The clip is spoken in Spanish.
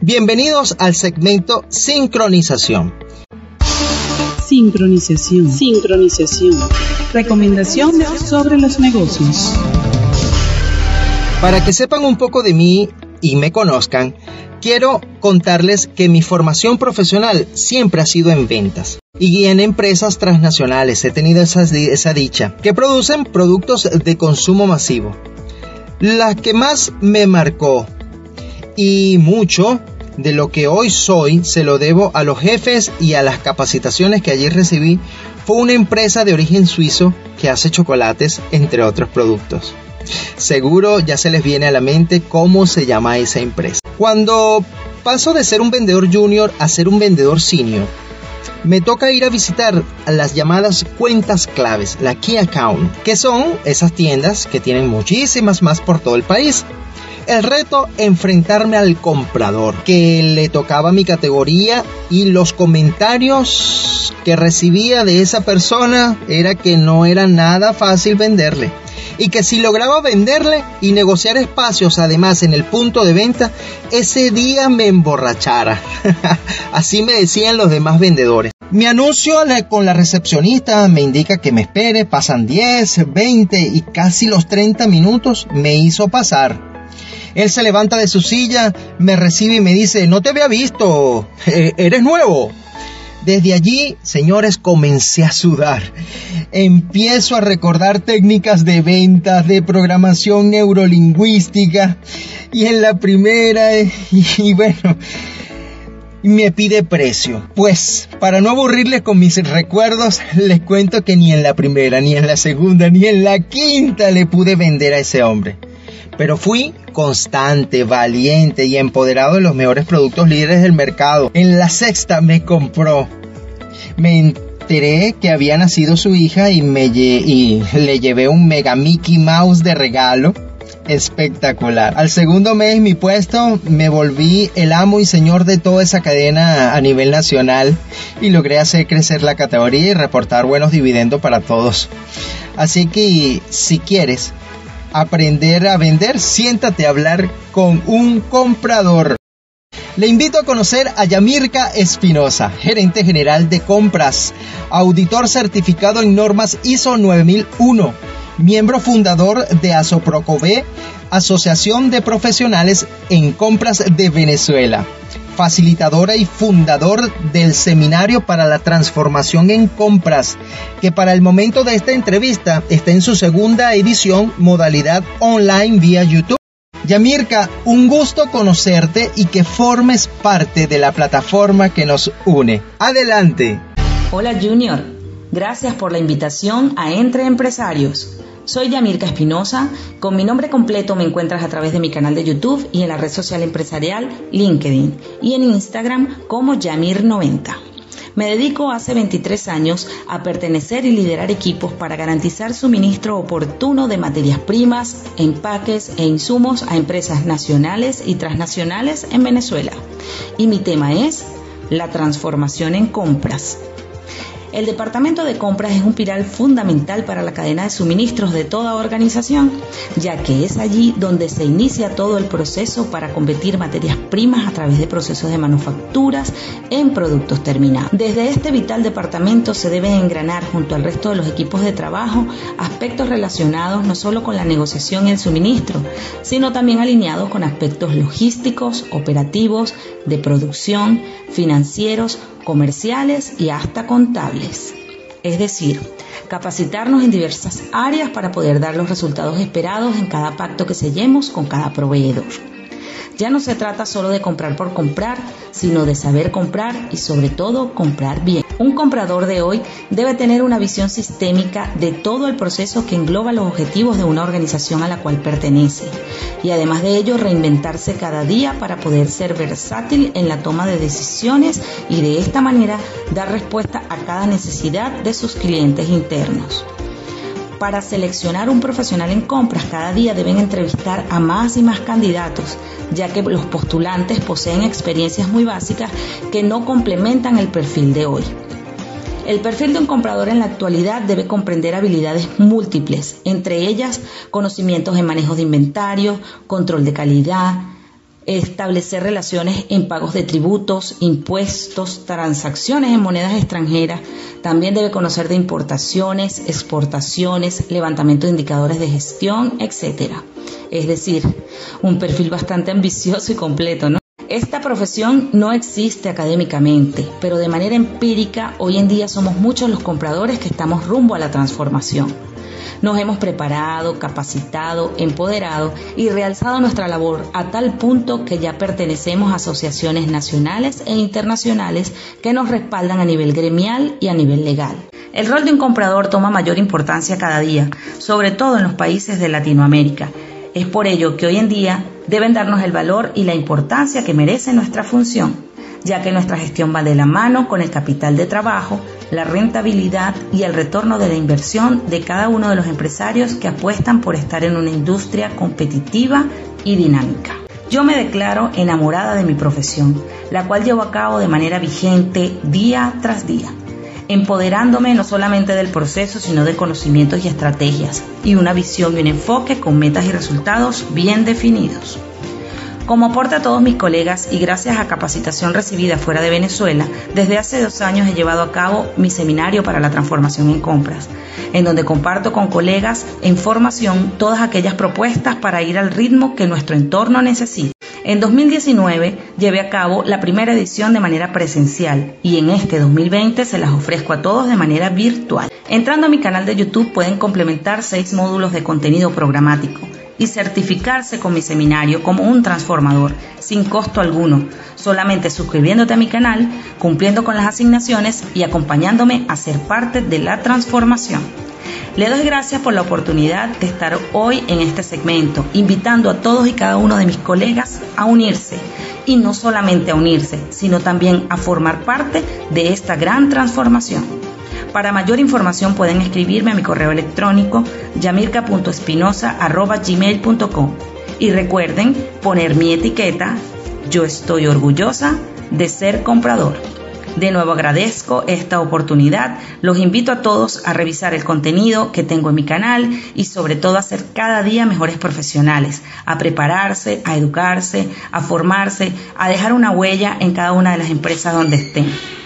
Bienvenidos al segmento Sincronización. Sincronización. Sincronización. Recomendación sobre los negocios. Para que sepan un poco de mí y me conozcan, quiero contarles que mi formación profesional siempre ha sido en ventas y en empresas transnacionales. He tenido esa, esa dicha, que producen productos de consumo masivo. La que más me marcó y mucho de lo que hoy soy se lo debo a los jefes y a las capacitaciones que allí recibí. Fue una empresa de origen suizo que hace chocolates, entre otros productos. Seguro ya se les viene a la mente cómo se llama esa empresa. Cuando paso de ser un vendedor junior a ser un vendedor senior, me toca ir a visitar las llamadas cuentas claves, la Key Account, que son esas tiendas que tienen muchísimas más por todo el país. El reto, enfrentarme al comprador, que le tocaba mi categoría y los comentarios que recibía de esa persona era que no era nada fácil venderle y que si lograba venderle y negociar espacios además en el punto de venta, ese día me emborrachara. Así me decían los demás vendedores. Mi anuncio con la recepcionista me indica que me espere, pasan 10, 20 y casi los 30 minutos me hizo pasar. Él se levanta de su silla, me recibe y me dice, no te había visto, eh, eres nuevo. Desde allí, señores, comencé a sudar. Empiezo a recordar técnicas de ventas, de programación neurolingüística. Y en la primera, y, y bueno, me pide precio. Pues, para no aburrirles con mis recuerdos, les cuento que ni en la primera, ni en la segunda, ni en la quinta le pude vender a ese hombre. Pero fui constante, valiente y empoderado de los mejores productos líderes del mercado. En la sexta me compró. Me enteré que había nacido su hija y, me y le llevé un mega Mickey Mouse de regalo. Espectacular. Al segundo mes mi puesto me volví el amo y señor de toda esa cadena a nivel nacional y logré hacer crecer la categoría y reportar buenos dividendos para todos. Así que si quieres aprender a vender, siéntate a hablar con un comprador. Le invito a conocer a Yamirka Espinosa, gerente general de compras, auditor certificado en normas ISO 9001, miembro fundador de ASOPROCOVE, Asociación de Profesionales en Compras de Venezuela facilitadora y fundador del Seminario para la Transformación en Compras, que para el momento de esta entrevista está en su segunda edición, modalidad online vía YouTube. Yamirka, un gusto conocerte y que formes parte de la plataforma que nos une. Adelante. Hola Junior, gracias por la invitación a Entre Empresarios. Soy Yamirka Espinosa. Con mi nombre completo me encuentras a través de mi canal de YouTube y en la red social empresarial LinkedIn y en Instagram como Yamir90. Me dedico hace 23 años a pertenecer y liderar equipos para garantizar suministro oportuno de materias primas, empaques e insumos a empresas nacionales y transnacionales en Venezuela. Y mi tema es la transformación en compras el departamento de compras es un pilar fundamental para la cadena de suministros de toda organización, ya que es allí donde se inicia todo el proceso para convertir materias primas a través de procesos de manufacturas en productos terminados. Desde este vital departamento se deben engranar junto al resto de los equipos de trabajo aspectos relacionados no solo con la negociación y el suministro, sino también alineados con aspectos logísticos, operativos, de producción, financieros, comerciales y hasta contables. Es decir, capacitarnos en diversas áreas para poder dar los resultados esperados en cada pacto que sellemos con cada proveedor. Ya no se trata solo de comprar por comprar, sino de saber comprar y sobre todo comprar bien. Un comprador de hoy debe tener una visión sistémica de todo el proceso que engloba los objetivos de una organización a la cual pertenece y además de ello reinventarse cada día para poder ser versátil en la toma de decisiones y de esta manera dar respuesta a cada necesidad de sus clientes internos para seleccionar un profesional en compras, cada día deben entrevistar a más y más candidatos, ya que los postulantes poseen experiencias muy básicas que no complementan el perfil de hoy. El perfil de un comprador en la actualidad debe comprender habilidades múltiples, entre ellas conocimientos de manejo de inventario, control de calidad, establecer relaciones en pagos de tributos, impuestos, transacciones en monedas extranjeras. También debe conocer de importaciones, exportaciones, levantamiento de indicadores de gestión, etc. Es decir, un perfil bastante ambicioso y completo, ¿no? Esta profesión no existe académicamente, pero de manera empírica hoy en día somos muchos los compradores que estamos rumbo a la transformación. Nos hemos preparado, capacitado, empoderado y realzado nuestra labor a tal punto que ya pertenecemos a asociaciones nacionales e internacionales que nos respaldan a nivel gremial y a nivel legal. El rol de un comprador toma mayor importancia cada día, sobre todo en los países de Latinoamérica. Es por ello que hoy en día deben darnos el valor y la importancia que merece nuestra función, ya que nuestra gestión va de la mano con el capital de trabajo, la rentabilidad y el retorno de la inversión de cada uno de los empresarios que apuestan por estar en una industria competitiva y dinámica. Yo me declaro enamorada de mi profesión, la cual llevo a cabo de manera vigente día tras día, empoderándome no solamente del proceso, sino de conocimientos y estrategias, y una visión y un enfoque con metas y resultados bien definidos. Como aporte a todos mis colegas y gracias a capacitación recibida fuera de Venezuela, desde hace dos años he llevado a cabo mi seminario para la transformación en compras, en donde comparto con colegas en formación todas aquellas propuestas para ir al ritmo que nuestro entorno necesita. En 2019 llevé a cabo la primera edición de manera presencial y en este 2020 se las ofrezco a todos de manera virtual. Entrando a mi canal de YouTube pueden complementar seis módulos de contenido programático y certificarse con mi seminario como un transformador sin costo alguno, solamente suscribiéndote a mi canal, cumpliendo con las asignaciones y acompañándome a ser parte de la transformación. Le doy gracias por la oportunidad de estar hoy en este segmento, invitando a todos y cada uno de mis colegas a unirse, y no solamente a unirse, sino también a formar parte de esta gran transformación. Para mayor información pueden escribirme a mi correo electrónico yamirka.espinosa.gmail.com y recuerden poner mi etiqueta Yo estoy orgullosa de ser comprador. De nuevo agradezco esta oportunidad. Los invito a todos a revisar el contenido que tengo en mi canal y sobre todo a ser cada día mejores profesionales, a prepararse, a educarse, a formarse, a dejar una huella en cada una de las empresas donde estén.